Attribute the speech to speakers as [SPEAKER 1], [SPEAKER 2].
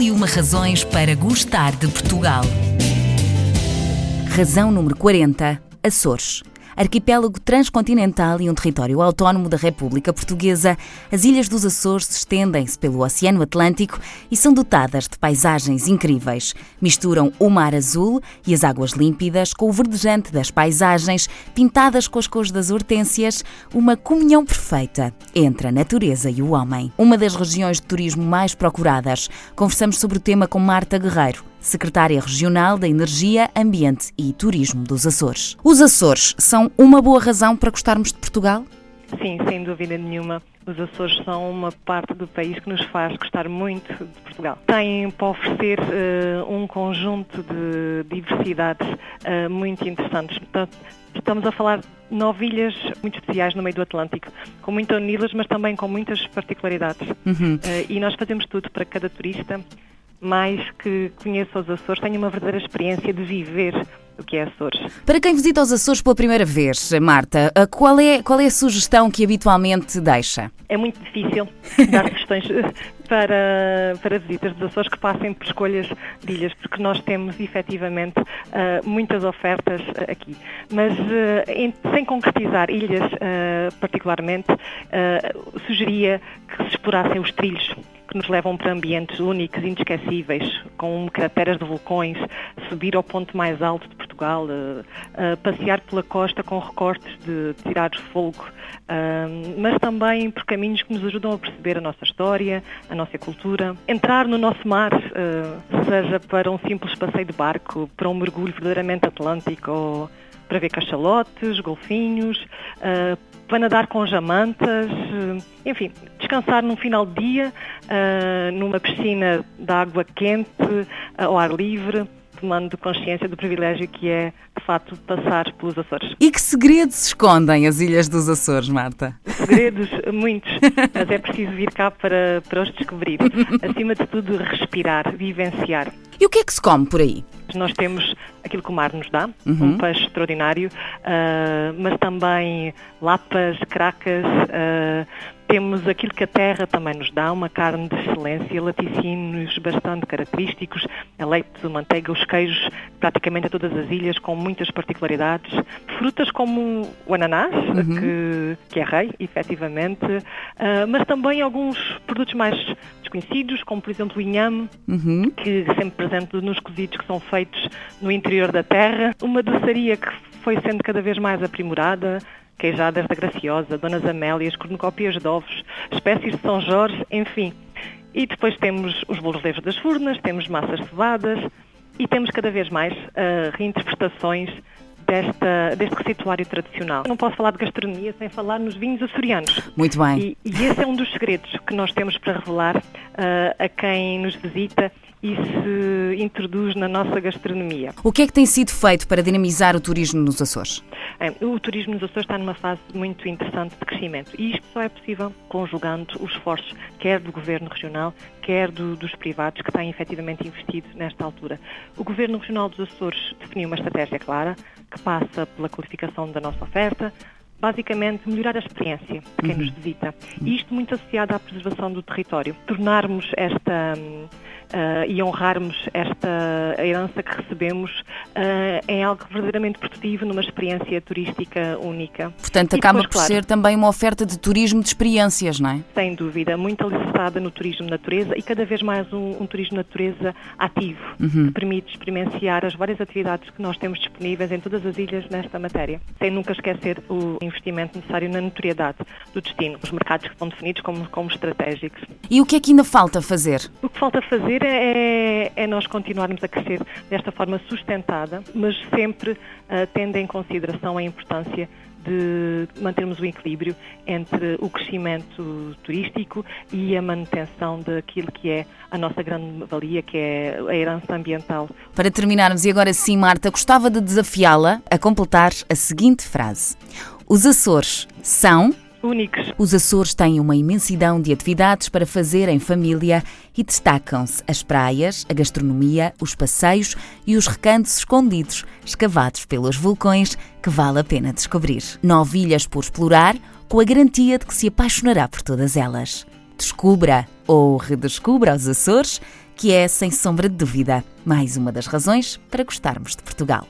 [SPEAKER 1] E uma razões para gostar de Portugal.
[SPEAKER 2] Razão número 40. Açores arquipélago transcontinental e um território autónomo da República Portuguesa, as Ilhas dos Açores estendem-se pelo Oceano Atlântico e são dotadas de paisagens incríveis. Misturam o mar azul e as águas límpidas com o verdejante das paisagens, pintadas com as cores das hortênsias, uma comunhão perfeita entre a natureza e o homem. Uma das regiões de turismo mais procuradas. Conversamos sobre o tema com Marta Guerreiro secretária regional da Energia, Ambiente e Turismo dos Açores. Os Açores são uma boa razão para gostarmos de Portugal?
[SPEAKER 3] Sim, sem dúvida nenhuma. Os Açores são uma parte do país que nos faz gostar muito de Portugal. Têm para oferecer uh, um conjunto de diversidades uh, muito interessantes. Portanto, estamos a falar de nove ilhas muito especiais no meio do Atlântico, com muitas unidas, mas também com muitas particularidades. Uhum. Uh, e nós fazemos tudo para cada turista mais que conheça os Açores, tenha uma verdadeira experiência de viver o que é Açores.
[SPEAKER 2] Para quem visita os Açores pela primeira vez, Marta, qual é, qual é a sugestão que habitualmente deixa?
[SPEAKER 3] É muito difícil dar sugestões para, para visitas dos Açores que passem por escolhas de ilhas, porque nós temos efetivamente uh, muitas ofertas uh, aqui. Mas em, sem concretizar ilhas particularmente, sugeria que se explorassem os trilhos que nos levam para ambientes únicos, inesquecíveis, com crateras de vulcões, subir ao ponto mais alto de Portugal, uh, uh, passear pela costa com recortes de tirar fogo, uh, mas também por caminhos que nos ajudam a perceber a nossa história, a nossa cultura. Entrar no nosso mar, seja para um simples passeio de barco, para um mergulho verdadeiramente atlântico ou para ver cachalotes, golfinhos, para nadar com jamantas, eh, enfim, descansar num final de dia, uh, numa piscina de água quente, uh, ao ar livre, tomando consciência do privilégio que é, de facto, passar pelos Açores.
[SPEAKER 2] E que segredos escondem as Ilhas dos Açores, Marta?
[SPEAKER 3] Segredos, muitos, mas é preciso vir cá para, para os descobrir. Acima de tudo, respirar, vivenciar.
[SPEAKER 2] E o que é que se come por aí?
[SPEAKER 3] Nós temos aquilo que o mar nos dá, uhum. um peixe extraordinário, uh, mas também lapas, cracas, uh, temos aquilo que a terra também nos dá, uma carne de excelência, laticínios bastante característicos, a leite, a manteiga, os queijos, praticamente a todas as ilhas, com muitas particularidades. Frutas como o ananás, uhum. que, que é rei, efetivamente, uh, mas também alguns produtos mais desconhecidos, como por exemplo o inhame, uhum. que sempre presente nos cozidos que são feitos no interior da terra. Uma doçaria que foi sendo cada vez mais aprimorada, queijadas da Graciosa, Donas Amélias, cornucópias de ovos, espécies de São Jorge, enfim. E depois temos os bolos leves das furnas, temos massas cevadas e temos cada vez mais uh, reinterpretações desta, deste receituário tradicional. Não posso falar de gastronomia sem falar nos vinhos açorianos.
[SPEAKER 2] Muito bem.
[SPEAKER 3] E, e esse é um dos segredos que nós temos para revelar uh, a quem nos visita e se introduz na nossa gastronomia.
[SPEAKER 2] O que é que tem sido feito para dinamizar o turismo nos Açores?
[SPEAKER 3] O turismo nos Açores está numa fase muito interessante de crescimento e isto só é possível conjugando os esforços quer do Governo Regional, quer do, dos privados que têm efetivamente investido nesta altura. O Governo Regional dos Açores definiu uma estratégia clara que passa pela qualificação da nossa oferta, basicamente melhorar a experiência de quem uhum. nos visita. E isto muito associado à preservação do território. Tornarmos esta uh, e honrarmos esta herança que recebemos uh, em algo verdadeiramente produtivo, numa experiência turística única.
[SPEAKER 2] Portanto, acaba depois, por claro, ser também uma oferta de turismo de experiências, não é?
[SPEAKER 3] Sem dúvida, muito alicerçada no turismo de natureza e cada vez mais um, um turismo de natureza ativo, uhum. que permite experienciar as várias atividades que nós temos disponíveis em todas as ilhas nesta matéria, sem nunca esquecer o investimento necessário na notoriedade do destino, os mercados que estão definidos como, como estratégicos.
[SPEAKER 2] E o que é que ainda falta fazer?
[SPEAKER 3] O que falta fazer é, é nós continuarmos a crescer desta forma sustentada, mas sempre uh, tendo em consideração a importância de mantermos o equilíbrio entre o crescimento turístico e a manutenção daquilo que é a nossa grande valia, que é a herança ambiental.
[SPEAKER 2] Para terminarmos, e agora sim, Marta, gostava de desafiá-la a completar a seguinte frase: Os Açores são
[SPEAKER 3] únicos.
[SPEAKER 2] Os Açores têm uma imensidão de atividades para fazer em família e destacam-se as praias, a gastronomia, os passeios e os recantos escondidos, escavados pelos vulcões, que vale a pena descobrir. Nove ilhas por explorar, com a garantia de que se apaixonará por todas elas. Descubra ou redescubra os Açores, que é, sem sombra de dúvida, mais uma das razões para gostarmos de Portugal.